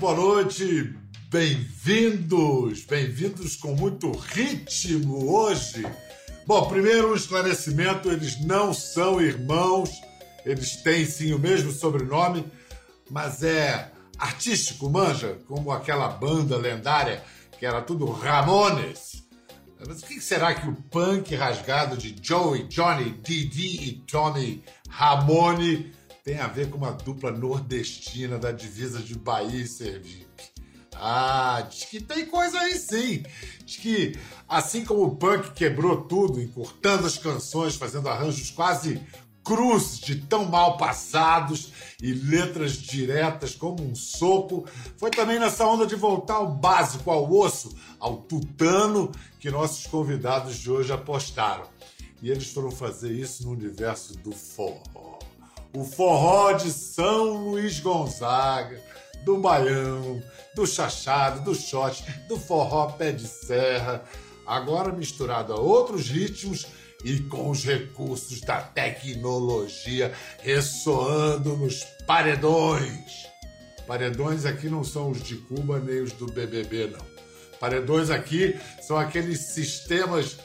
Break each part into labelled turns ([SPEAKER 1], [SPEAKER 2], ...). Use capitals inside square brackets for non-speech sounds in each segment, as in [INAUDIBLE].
[SPEAKER 1] boa noite. Bem-vindos, bem-vindos com muito ritmo hoje. Bom, primeiro um esclarecimento: eles não são irmãos, eles têm sim o mesmo sobrenome, mas é artístico, manja, como aquela banda lendária que era tudo Ramones. Mas o que será que o punk rasgado de Joey, Johnny, Didi e Tommy Ramone tem a ver com uma dupla nordestina da divisa de Bahia e Sergipe? Ah, diz que tem coisa aí sim. Diz que, assim como o punk quebrou tudo, encurtando as canções, fazendo arranjos quase cruz de tão mal passados e letras diretas como um soco. Foi também nessa onda de voltar ao básico, ao osso, ao tutano que nossos convidados de hoje apostaram. E eles foram fazer isso no universo do forró. O forró de São Luís Gonzaga, do baião, do chachado, do shot, do forró pé de serra, agora misturado a outros ritmos e com os recursos da tecnologia ressoando nos paredões. Paredões aqui não são os de Cuba nem os do BBB, não. Paredões aqui são aqueles sistemas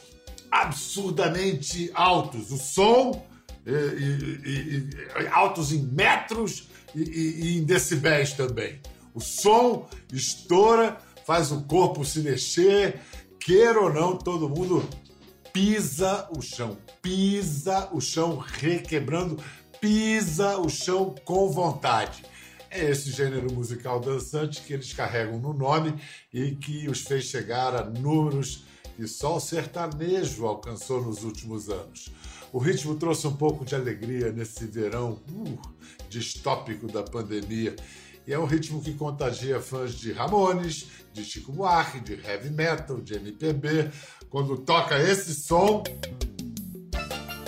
[SPEAKER 1] absurdamente altos. O som e, e, altos em metros e, em decibéis também. O som estoura, faz o corpo se mexer, queira ou não, todo mundo pisa o chão, pisa o chão requebrando, pisa o chão com vontade. É esse gênero musical dançante que eles carregam no nome e que os fez chegar a números que só o sertanejo alcançou nos últimos anos. O ritmo trouxe um pouco de alegria nesse verão uh, distópico da pandemia. E é um ritmo que contagia fãs de Ramones, de Chico Buarque, de heavy metal, de MPB, quando toca esse som,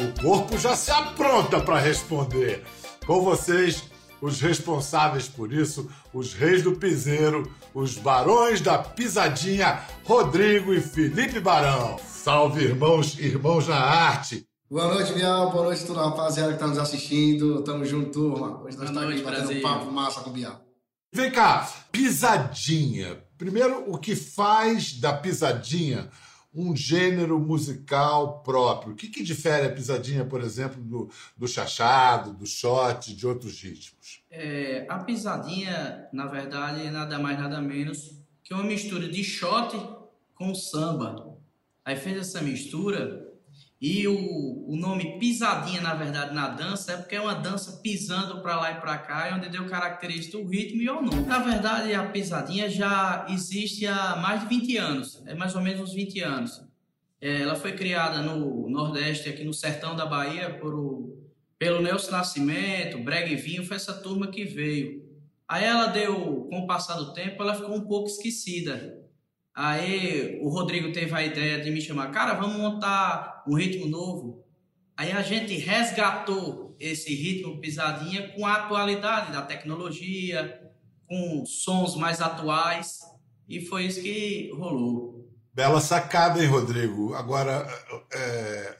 [SPEAKER 1] o corpo já se apronta para responder. Com vocês, os responsáveis por isso, os reis do piseiro, os barões da pisadinha, Rodrigo e Felipe Barão. Salve, irmãos, irmãos na arte.
[SPEAKER 2] Boa noite, Bial. Boa noite, toda a rapaziada que está nos assistindo. Tamo junto, turma. Hoje nós estamos aqui batendo um papo massa com o Bial.
[SPEAKER 1] Vem cá, pisadinha. Primeiro, o que faz da pisadinha um gênero musical próprio. O que, que difere a pisadinha, por exemplo, do, do chachado, do shot, de outros ritmos?
[SPEAKER 3] É, a pisadinha, na verdade, é nada mais nada menos que uma mistura de shot com samba. Aí fez essa mistura e o, o nome pisadinha, na verdade, na dança é porque é uma dança pisando para lá e para cá, é onde deu característica do ritmo e o nome. Na verdade, a pisadinha já existe há mais de 20 anos, é mais ou menos uns 20 anos. É, ela foi criada no Nordeste, aqui no sertão da Bahia, por o, pelo Nelson Nascimento, Breg Vinho, foi essa turma que veio. Aí ela deu, com o passar do tempo, ela ficou um pouco esquecida. Aí o Rodrigo teve a ideia de me chamar, cara, vamos montar um ritmo novo. Aí a gente resgatou esse ritmo pisadinha com a atualidade da tecnologia, com sons mais atuais, e foi isso que rolou.
[SPEAKER 1] Bela sacada, hein, Rodrigo? Agora, é...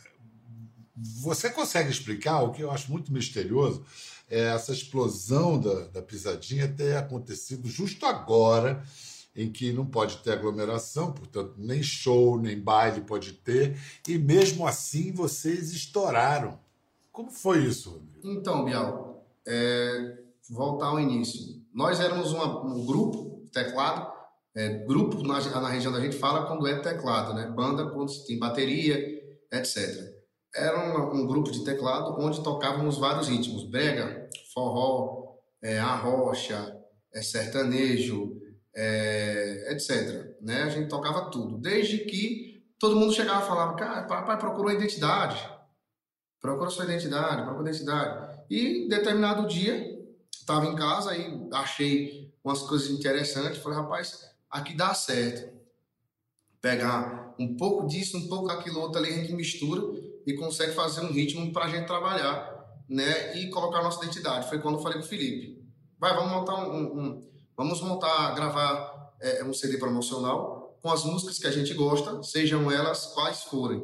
[SPEAKER 1] você consegue explicar o que eu acho muito misterioso? É essa explosão da, da pisadinha ter acontecido justo agora em que não pode ter aglomeração, portanto, nem show, nem baile pode ter, e mesmo assim vocês estouraram. Como foi isso, Rodrigo?
[SPEAKER 2] Então, Bial, é, voltar ao início. Nós éramos uma, um grupo teclado, é, grupo na, na, região da gente fala quando é teclado, né? Banda quando tem bateria, etc. Era um, um grupo de teclado onde tocávamos vários ritmos: brega, forró, é, arrocha, é, sertanejo, é, etc. Né? A gente tocava tudo. Desde que todo mundo chegava e falava, cara, papai procurou a identidade. Procura sua identidade, procura identidade. E determinado dia, estava em casa e achei umas coisas interessantes. Falei, rapaz, aqui dá certo. Pegar um pouco disso, um pouco daquilo outro ali, a gente mistura e consegue fazer um ritmo para a gente trabalhar né? e colocar a nossa identidade. Foi quando eu falei com o Felipe. Vai, vamos montar um, um Vamos montar, gravar é, um CD promocional com as músicas que a gente gosta, sejam elas quais forem.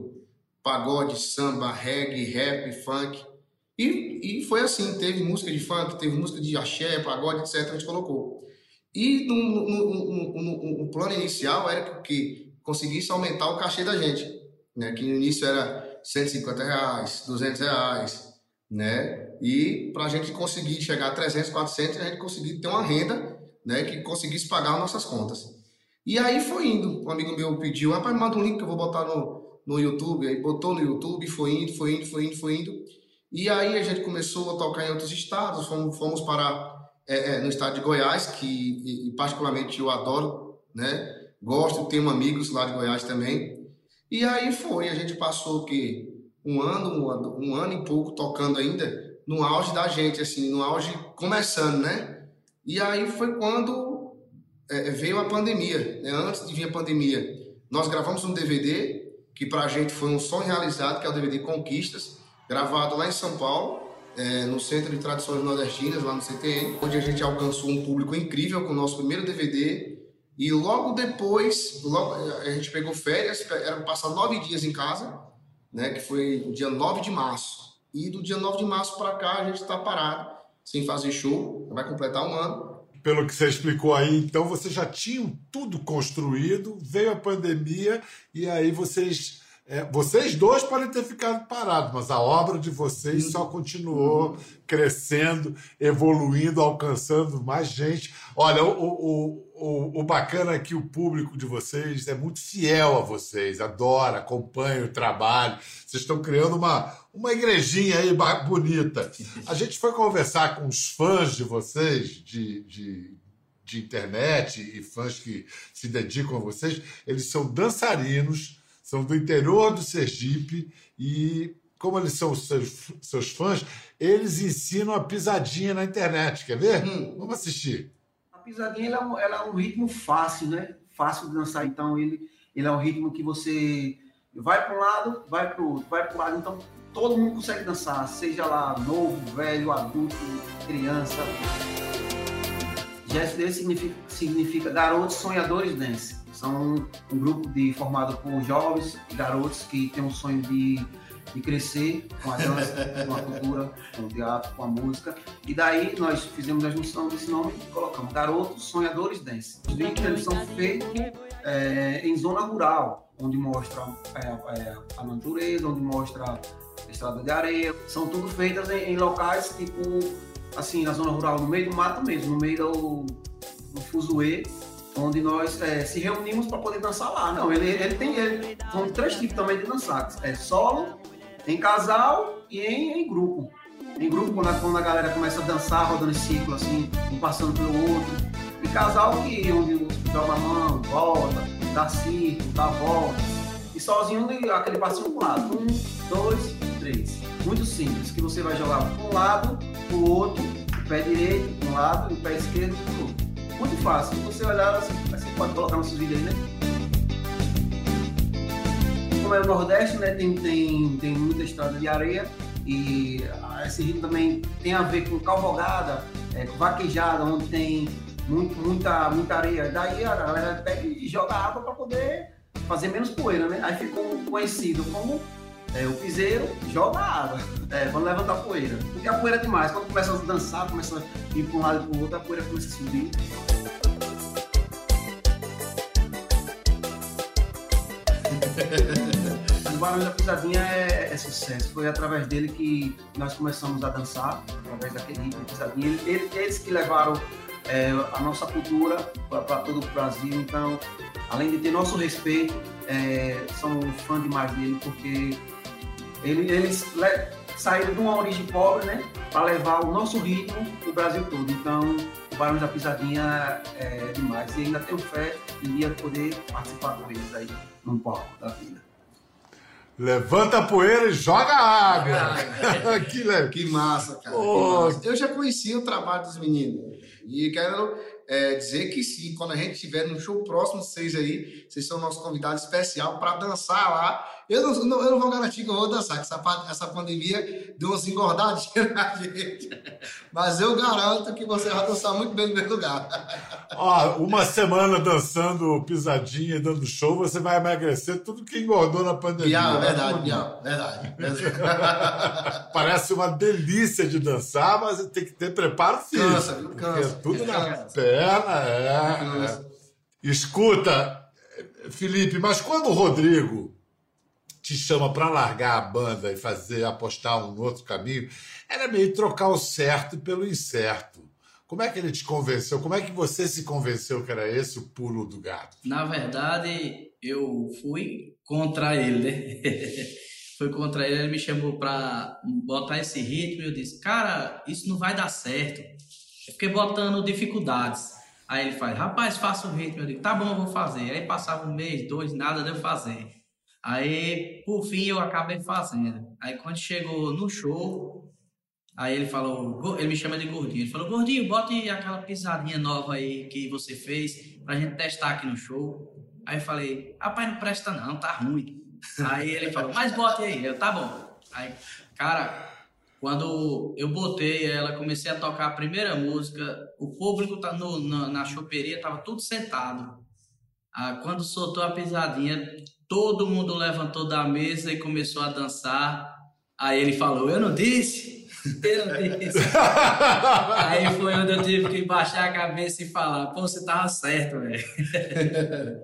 [SPEAKER 2] Pagode, samba, reggae, rap, funk. E, e foi assim, teve música de funk, teve música de axé, pagode, etc. A gente colocou. E no, no, no, no plano inicial era que conseguisse aumentar o cachê da gente, né? Que no início era 150 reais, 200 reais, né? E para a gente conseguir chegar a 300, 400, a gente conseguir ter uma renda, né? Que conseguisse pagar as nossas contas. E aí foi indo. Um amigo meu pediu, rapaz, manda um link que eu vou botar no, no YouTube. Aí botou no YouTube, foi indo, foi indo, foi indo, foi indo. E aí a gente começou a tocar em outros estados, fomos, fomos para é, é, no estado de Goiás, que e, e particularmente eu adoro, né? Gosto, tenho amigos lá de Goiás também. E aí foi, a gente passou que um ano, um, um ano e pouco tocando ainda no auge da gente, assim, no auge começando, né? E aí foi quando é, veio a pandemia, né? Antes de vir a pandemia, nós gravamos um DVD que para a gente foi um sonho realizado, que é o DVD Conquistas, gravado lá em São Paulo, é, no Centro de Tradições Nordestinas, lá no CTN, onde a gente alcançou um público incrível com o nosso primeiro DVD. E logo depois, logo, a gente pegou férias, era passar nove dias em casa, né, que foi o dia 9 de março. E do dia 9 de março para cá a gente está parado, sem fazer show, vai completar um ano.
[SPEAKER 1] Pelo que você explicou aí, então vocês já tinham tudo construído, veio a pandemia e aí vocês é, vocês dois podem ter ficado parados, mas a obra de vocês só continuou crescendo, evoluindo, alcançando mais gente. Olha, o, o, o, o bacana é que o público de vocês é muito fiel a vocês, adora, acompanha o trabalho. Vocês estão criando uma, uma igrejinha aí bonita. A gente foi conversar com os fãs de vocês, de, de, de internet e fãs que se dedicam a vocês. Eles são dançarinos são do interior do Sergipe e, como eles são seus, seus fãs, eles ensinam a pisadinha na internet. Quer ver? Hum. Vamos assistir.
[SPEAKER 4] A pisadinha ela, é um, ela é um ritmo fácil, né? Fácil de dançar. Então, ele, ele é um ritmo que você vai para um lado, vai para o outro, vai para o lado. Então, todo mundo consegue dançar, seja lá novo, velho, adulto, criança. GSD significa, significa Garotos Sonhadores Dance. São um grupo de, formado por jovens garotos que têm um sonho de, de crescer com a dança, com a cultura, com o teatro, com a música. E daí nós fizemos a junção desse nome e colocamos Garotos Sonhadores Dance. Os vídeos eles são feitos é, em zona rural, onde mostra é, a natureza, onde mostra estrada de areia. São tudo feitas em, em locais tipo assim, na zona rural, no meio do mato mesmo, no meio do, do fuzuê, onde nós é, se reunimos para poder dançar lá. Não, ele, ele tem ele, são três tipos também de dançar: é solo, em casal e em, em grupo. Em grupo, quando a, quando a galera começa a dançar, rodando em círculo, assim, um passando pelo outro. E casal, que onde joga a mão, volta, dá círculo, dá volta. E sozinho, aquele passinho para um lado. Um, dois, três. Muito simples, que você vai jogar para um lado, o outro, o pé direito para um lado e o pé esquerdo para o outro muito fácil. Se você olhar, você, você pode colocar nossos vídeos aí, né? Como é o Nordeste, né? Tem, tem, tem muita estrada de areia e esse ritmo também tem a ver com cavalgada, é, com vaquejada, onde tem muito, muita, muita areia. Daí a galera pega e joga água para poder fazer menos poeira, né? Aí ficou conhecido como é, o piseiro joga água, é, quando levanta a poeira. Porque a poeira é demais. Quando começa a dançar, começa a ir para um lado e para o outro, a poeira começa a subir. [LAUGHS] o Barulho da Pisadinha é, é, sucesso. Foi através dele que nós começamos a dançar, através daquele ritmo pisadinha. Ele, eles que levaram é, a nossa cultura para todo o Brasil. Então, além de ter nosso respeito, é, são fã demais dele, porque ele, eles saíram de uma origem pobre, né, para levar o nosso ritmo o Brasil todo. Então, o Barões da Pisadinha é demais. E ainda tenho fé em dia poder participar com eles aí no palco da vida.
[SPEAKER 1] Levanta a poeira e joga água. [LAUGHS]
[SPEAKER 2] que, que massa, cara. Oh. Que massa. Eu já conheci o trabalho dos meninos. E quero é, dizer que sim, quando a gente estiver no show próximo, vocês aí, vocês são nosso convidado especial para dançar lá. Eu não, não, eu não vou garantir que eu vou dançar, que essa, essa pandemia deu umas engordadinhas [LAUGHS] na gente. Mas eu garanto que você vai dançar muito bem no meu lugar. [LAUGHS]
[SPEAKER 1] Ó, uma semana dançando pisadinha e dando show, você vai emagrecer tudo que engordou na pandemia.
[SPEAKER 2] Bial, verdade, Bial, verdade. [LAUGHS]
[SPEAKER 1] Parece uma delícia de dançar, mas tem que ter preparo físico.
[SPEAKER 2] Cansa? Cansa.
[SPEAKER 1] porque tudo na
[SPEAKER 2] Cansa.
[SPEAKER 1] perna, é,
[SPEAKER 2] Cansa.
[SPEAKER 1] é. Escuta, Felipe, mas quando o Rodrigo te chama para largar a banda e fazer apostar um outro caminho, era meio trocar o certo pelo incerto. Como é que ele te convenceu? Como é que você se convenceu que era esse o pulo do gato?
[SPEAKER 3] Na verdade, eu fui contra ele, né? [LAUGHS] fui contra ele, ele me chamou pra botar esse ritmo e eu disse, cara, isso não vai dar certo. Eu fiquei botando dificuldades. Aí ele faz, rapaz, faça o ritmo. Eu digo, tá bom, eu vou fazer. Aí passava um mês, dois, nada de eu fazer. Aí, por fim, eu acabei fazendo. Aí quando chegou no show, Aí ele falou, ele me chama de gordinho. Ele falou, gordinho, bote aquela pisadinha nova aí que você fez pra gente testar aqui no show. Aí eu falei, rapaz, não presta não, tá ruim. Aí ele falou, mas bote aí. Eu, tá bom. Aí, cara, quando eu botei ela, comecei a tocar a primeira música, o público tá no, na, na choperia tava tudo sentado. Ah, quando soltou a pisadinha, todo mundo levantou da mesa e começou a dançar. Aí ele falou, eu não disse? [LAUGHS] Eu não disse. [LAUGHS] Aí foi onde eu tive que baixar a cabeça e falar, pô, você tava certo, velho. [LAUGHS]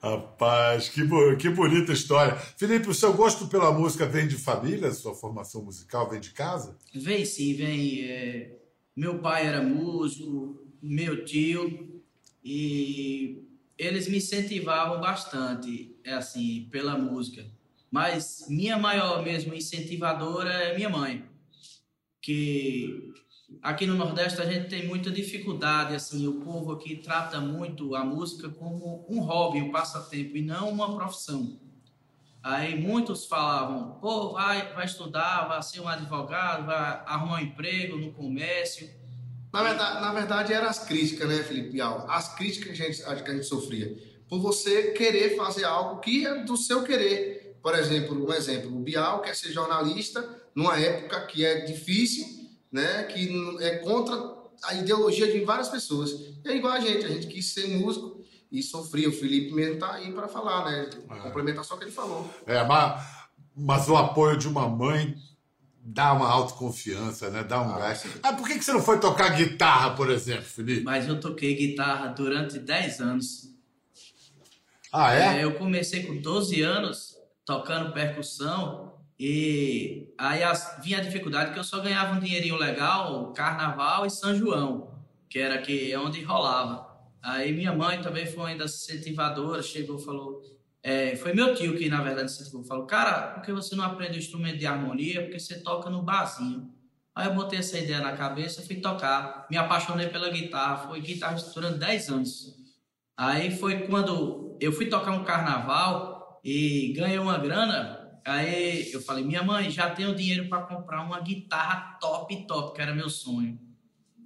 [SPEAKER 1] Rapaz, que, que bonita história. Felipe, o seu gosto pela música vem de família? Sua formação musical vem de casa?
[SPEAKER 3] Vem sim, vem. é, Meu pai era músico, meu tio, e eles me incentivavam bastante, é assim, pela música. Mas minha maior mesmo incentivadora é minha mãe, que aqui no Nordeste a gente tem muita dificuldade, assim, o povo aqui trata muito a música como um hobby, um passatempo e não uma profissão. Aí muitos falavam, pô, vai, vai estudar, vai ser um advogado, vai arrumar um emprego no comércio.
[SPEAKER 2] Na verdade, na verdade, eram as críticas, né, Felipe Bial? As críticas que a, gente, que a gente sofria. Por você querer fazer algo que é do seu querer. Por exemplo, um exemplo, o Bial quer ser jornalista numa época que é difícil, né, que é contra a ideologia de várias pessoas. É igual a gente, a gente quis ser músico e sofria. O Felipe mesmo tá aí para falar, né? Complementar só o que ele falou.
[SPEAKER 1] É, mas, mas o apoio de uma mãe dá uma autoconfiança, né? Dá um
[SPEAKER 2] Ah,
[SPEAKER 1] gás. Ah, por que, que você não foi tocar guitarra, por exemplo, Felipe?
[SPEAKER 3] Mas eu toquei guitarra durante 10 anos.
[SPEAKER 1] Ah, é?
[SPEAKER 3] É, eu comecei com 12 anos tocando percussão e aí as- vinha a dificuldade que eu só ganhava um dinheirinho legal, Carnaval e São João, que era que é onde rolava. Aí minha mãe também foi uma das incentivadoras, chegou e falou, é, foi meu tio que na verdade incentivou, falou, cara, por que você não aprende o instrumento de harmonia? Porque você toca no barzinho. Aí eu botei essa ideia na cabeça, fui tocar, me apaixonei pela guitarra, fui guitarrista durante 10 anos. Aí foi quando eu fui tocar um carnaval e ganhei uma grana. Aí eu falei, minha mãe, já tenho dinheiro para comprar uma guitarra top, top, que era meu sonho.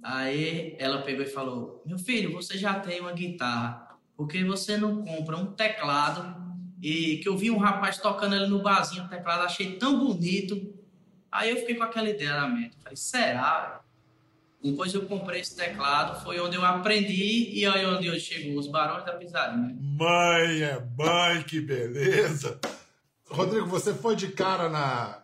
[SPEAKER 3] Aí ela pegou e falou: Meu filho, você já tem uma guitarra, por que você não compra um teclado? E que eu vi um rapaz tocando ali no barzinho, o teclado, achei tão bonito. Aí eu fiquei com aquela ideia na mente. Falei, será? Depois eu comprei esse teclado, foi onde eu aprendi e aí onde eu chegou, os Barões da Pisadinha.
[SPEAKER 1] Mãe é mãe, que beleza. Rodrigo, você foi de cara na,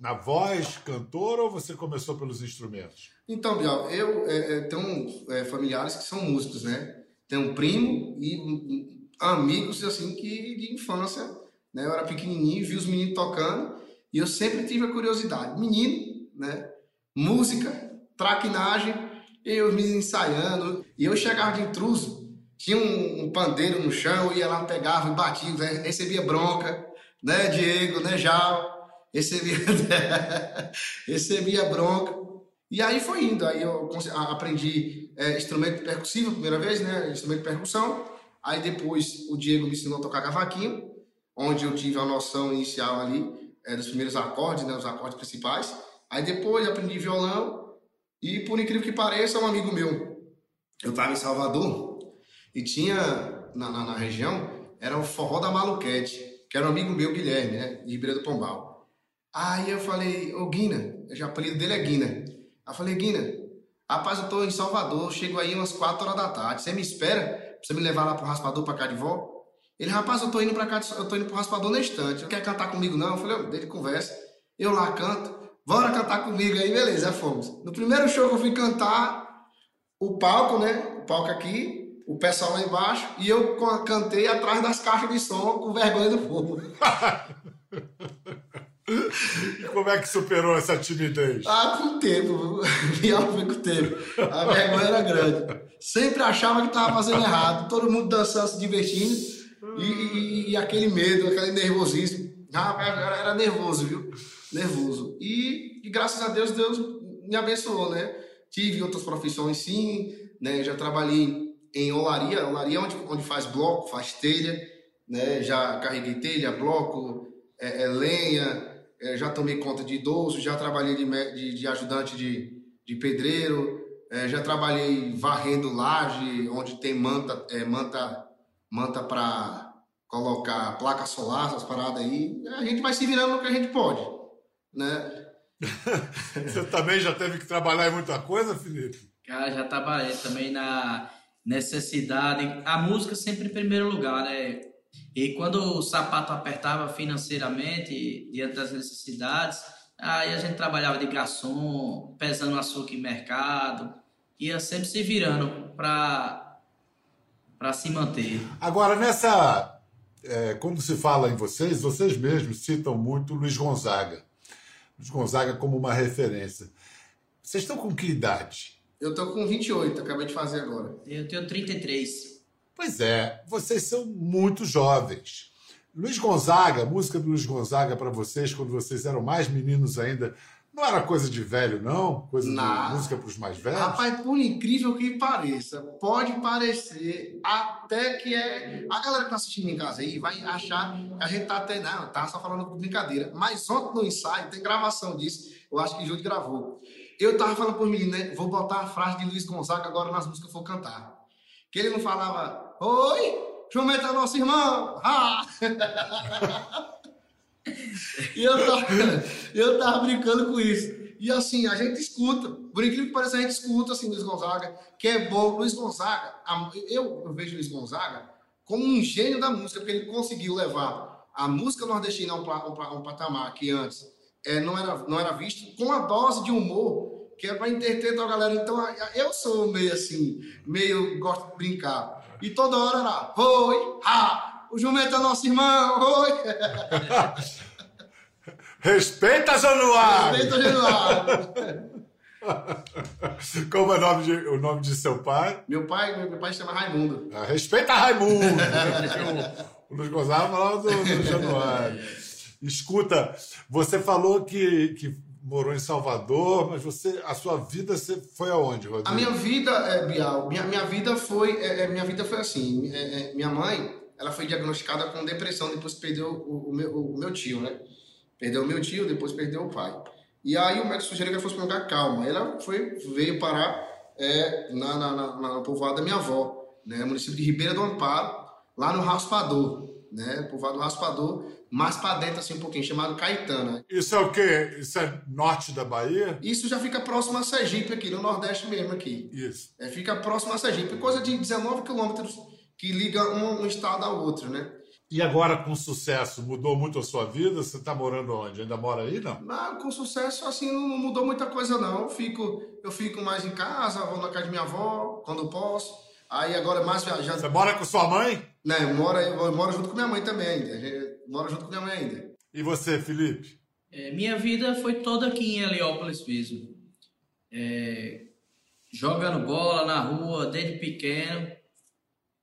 [SPEAKER 1] na voz, cantor, ou você começou pelos instrumentos?
[SPEAKER 2] Então, Bial, eu é, é, tenho é, familiares que são músicos, né? Tenho um primo e amigos, assim, que de infância, né? Eu era pequenininho, vi os meninos tocando e eu sempre tive a curiosidade. Menino, né? Música, traquinagem, e os meninos ensaiando. E eu chegava de intruso, tinha um, um pandeiro no chão, ia lá, pegava e batia, né? recebia bronca, né, Diego, né, Jal? Recebia, [LAUGHS] recebia bronca. E aí foi indo, aí eu aprendi é, instrumento percussivo primeira vez, né? Instrumento de percussão. Aí depois o Diego me ensinou a tocar cavaquinho, onde eu tive a noção inicial ali é, dos primeiros acordes, né? Os acordes principais. Aí depois aprendi violão e por incrível que pareça, um amigo meu, eu estava em Salvador e tinha na, na, na região era o forró da Maluquete, que era um amigo meu, Guilherme, né? De Ribeira do Pombal. Aí eu falei, ô Guina, o apelido dele é Guina. Aí eu falei, Guina, Rapaz, eu tô em Salvador, chego aí umas 4 horas da tarde. Você me espera você me levar lá pro raspador pra volta? Ele, rapaz, eu tô indo pra cá, eu tô indo pro raspador na estante. Não quer cantar comigo, não? Eu falei, "Ô, dele conversa. Eu lá canto. Bora cantar comigo aí, beleza, fomos. No primeiro show que eu fui cantar, o palco, né? O palco aqui, o pessoal lá embaixo, e eu cantei atrás das caixas de som com vergonha do povo. [LAUGHS]
[SPEAKER 1] E como é que superou essa timidez?
[SPEAKER 2] Ah, com o tempo, Bial foi com o tempo. A vergonha era grande. Sempre achava que estava fazendo errado, todo mundo dançando, se divertindo, e, e- e aquele medo, aquele nervosismo. Ah, era, era nervoso, viu? Nervoso. E, e graças a Deus, Deus me abençoou, né? Tive outras profissões, sim, né? Já trabalhei em olaria, olaria é onde, onde faz bloco, faz telha, né? Já carreguei telha, bloco, é, é lenha, é, já tomei conta de idoso, já trabalhei de, de, de ajudante de, de pedreiro, é, já trabalhei varrendo laje, onde tem manta, é, manta, manta para colocar placa solar, essas paradas aí. A gente vai se virando no que a gente pode, né? [LAUGHS]
[SPEAKER 1] Você também já teve que trabalhar em muita coisa, Felipe?
[SPEAKER 3] Cara, já trabalhei também na necessidade. A música sempre em primeiro lugar, né? E quando o sapato apertava financeiramente, diante das necessidades, aí a gente trabalhava de garçom, pesando açúcar em mercado, ia sempre se virando para para se manter.
[SPEAKER 1] Agora, nessa. é, quando se fala em vocês, vocês mesmos citam muito Luiz Gonzaga. Luiz Gonzaga como uma referência. Vocês estão com que idade?
[SPEAKER 2] Eu tô com 28, acabei de fazer agora.
[SPEAKER 3] Eu tenho 33.
[SPEAKER 1] Pois é, vocês são muito jovens. Luiz Gonzaga, música do Luiz Gonzaga para vocês, quando vocês eram mais meninos ainda, não era coisa de velho, não? Coisa
[SPEAKER 2] Não.
[SPEAKER 1] de música para os mais velhos?
[SPEAKER 2] Rapaz, por incrível que pareça, pode parecer até que é. A galera que tá assistindo em casa aí vai achar que a gente tá até. Não, tá só falando de brincadeira. Mas ontem no ensaio, tem gravação disso, eu acho que Júlio gravou. Eu tava falando por mim, né? Vou botar a frase de Luiz Gonzaga agora nas músicas que eu for cantar. Que ele não falava, oi, Jumento é nosso irmão! Ah! [LAUGHS] E eu tava, [LAUGHS] eu tava brincando com isso. E assim, a gente escuta, por incrível que pareça, a gente escuta assim, Luiz Gonzaga, que é bom. Luiz Gonzaga, eu, eu vejo Luiz Gonzaga como um gênio da música, porque ele conseguiu levar a música nordestina a um, um um patamar que antes é, não, era, não era visto, com a dose de humor que é para entreter a galera. Então, eu sou meio assim, meio gosto de brincar. E toda hora era, oi, ha, o jumento é nosso irmão, oi. [LAUGHS]
[SPEAKER 1] Respeita, Januário!
[SPEAKER 2] Respeita, Januário. [LAUGHS]
[SPEAKER 1] Como é o nome de, o nome de seu pai?
[SPEAKER 2] Meu pai, meu pai se chama Raimundo.
[SPEAKER 1] Ah, Respeita Raimundo! [LAUGHS] o, o Luiz Gonzaga falava do, do Januário. Escuta, você falou que, que morou em Salvador, mas você, a sua vida você foi aonde, Rodrigo?
[SPEAKER 2] A minha vida, é, Bial, minha, minha vida foi, é, é, minha vida foi assim. é, é, minha mãe, ela foi diagnosticada com depressão depois perdeu o, o meu, o meu tio, né? Perdeu o meu tio, depois perdeu o pai. E aí o médico sugeriu que ela fosse para. Aí Ela foi, veio parar é, na, na, na, na- no povoado da minha avó, né? Município de Ribeira do Amparo, lá no Raspador, né? Povoado do Raspador, mais para dentro assim um pouquinho, chamado Caetana.
[SPEAKER 1] Isso é o quê? Isso é norte da Bahia?
[SPEAKER 2] Isso já fica próximo a Sergipe aqui, no Nordeste mesmo aqui.
[SPEAKER 1] Isso.
[SPEAKER 2] É, fica próximo a Sergipe, coisa de 19 quilômetros que liga um, um estado ao outro, né?
[SPEAKER 1] E agora, com sucesso, mudou muito a sua vida? Você está morando onde? Ainda mora aí, não?
[SPEAKER 2] Mas com sucesso, assim, não mudou muita coisa, não. Eu fico, eu fico mais em casa, vou na casa de minha avó, quando posso. Aí agora mais
[SPEAKER 1] Você
[SPEAKER 2] viajando.
[SPEAKER 1] mora com sua mãe?
[SPEAKER 2] Né, eu moro, eu moro junto com minha mãe também ainda. Junto com minha mãe ainda.
[SPEAKER 1] E você, Felipe?
[SPEAKER 3] É, minha vida foi toda aqui em Heliópolis mesmo. É, jogando bola na rua desde pequeno.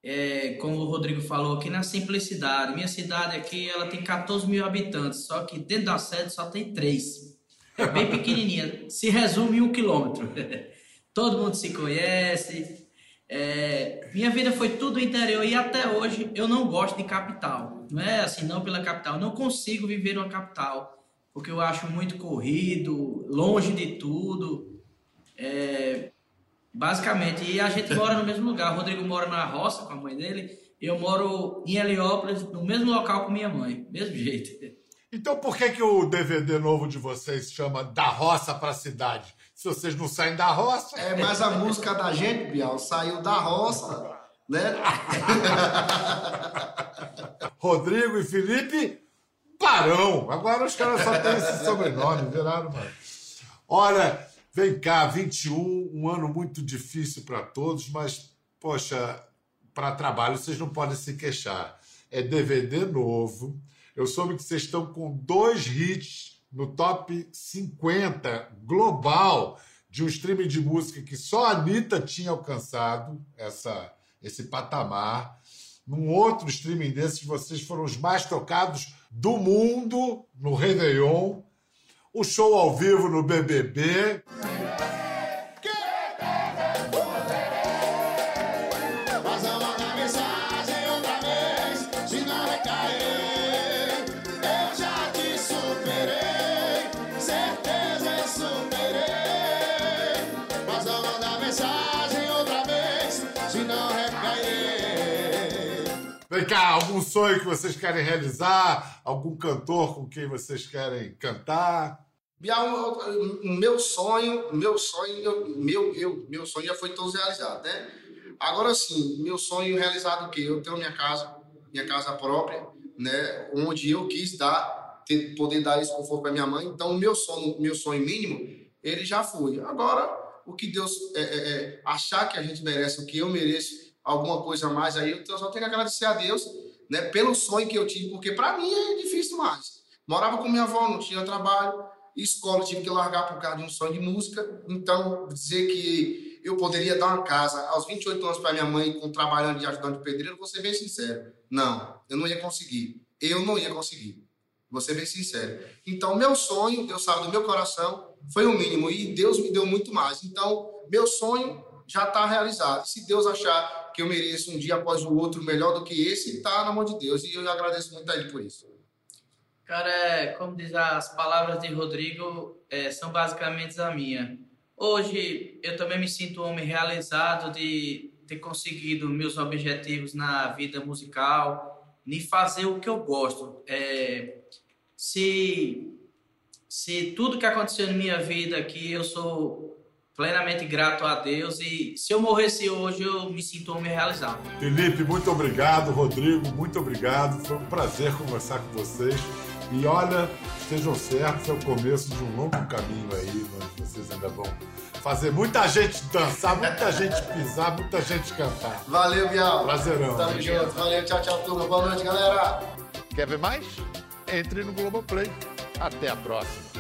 [SPEAKER 3] É, como o Rodrigo falou, aqui na simplicidade. Minha cidade aqui ela tem 14 mil habitantes, só que dentro da sede só tem três. É bem pequenininha. Se resume em um quilômetro. [LAUGHS] Todo mundo se conhece. É, minha vida foi tudo interior e até hoje eu não gosto de capital. Não é assim, não pela capital. Eu não consigo viver numa capital porque eu acho muito corrido, longe de tudo. É, basicamente, e a gente [LAUGHS] mora no mesmo lugar. O Rodrigo mora na roça com a mãe dele. Eu moro em Heliópolis, no mesmo local com minha mãe, mesmo jeito.
[SPEAKER 1] Então, por que, que o DVD novo de vocês chama Da Roça para a Cidade? Se vocês não saem da roça.
[SPEAKER 2] É, mas a música da gente, Bial, saiu da roça, né? [LAUGHS]
[SPEAKER 1] Rodrigo e Felipe Barão. Agora os caras só têm esse sobrenome, viraram, mano. Olha, vem cá, 21, um ano muito difícil para todos, mas, poxa, para trabalho vocês não podem se queixar. É DVD novo. Eu soube que vocês estão com dois hits no top 50 global de um streaming de música que só a Anitta tinha alcançado essa, esse patamar. Num outro streaming desses, vocês foram os mais tocados do mundo no Réveillon. O show ao vivo no BBB. Vem cá, algum sonho que vocês querem realizar? Algum cantor com quem vocês querem cantar?
[SPEAKER 2] Bial, meu sonho, meu sonho, meu, eu, meu sonho já foi todos realizados, né? Agora sim, meu sonho realizado o quê? Eu tenho minha casa, minha casa própria, né? Onde eu quis dar, ter, poder dar esse conforto para minha mãe. Então, meu sonho, meu sonho mínimo, ele já foi. Agora, o que Deus é, é, é, achar que a gente merece, o que eu mereço, alguma coisa a mais aí, eu só tenho que agradecer a Deus, né, pelo sonho que eu tive, porque para mim é difícil mais. Morava com minha avó, não tinha trabalho, escola tive que largar por causa de um sonho de música, então dizer que eu poderia dar uma casa aos 28 anos para minha mãe com trabalhando de ajudante pedreiro, vou ser bem sincero, não, eu não ia conseguir. Eu não ia conseguir. Vou ser bem sincero. Então, meu sonho, Deus sabe do meu coração, foi o mínimo e Deus me deu muito mais. Então, meu sonho já está realizado. Se Deus achar que eu mereço um dia após o outro melhor do que esse, está na mão de Deus. E eu agradeço muito a ele por isso.
[SPEAKER 3] Cara, é, como diz as palavras de Rodrigo, é, são basicamente a minha. Hoje eu também me sinto um homem realizado de ter conseguido meus objetivos na vida musical, de fazer o que eu gosto. É, se, se tudo que aconteceu na minha vida aqui eu sou plenamente grato a Deus e se eu morresse hoje eu me sinto homem realizado.
[SPEAKER 1] Felipe, muito obrigado. Rodrigo, muito obrigado. Foi um prazer conversar com vocês. E olha, estejam certos, é o começo de um longo caminho aí, onde vocês ainda vão fazer muita gente dançar, muita gente pisar, muita gente cantar.
[SPEAKER 2] Valeu, Bial.
[SPEAKER 1] Prazerão.
[SPEAKER 2] Tamo junto. Valeu, tchau, tchau, turma. Boa noite, galera.
[SPEAKER 1] Quer ver mais? Entre no Globoplay. Até a próxima.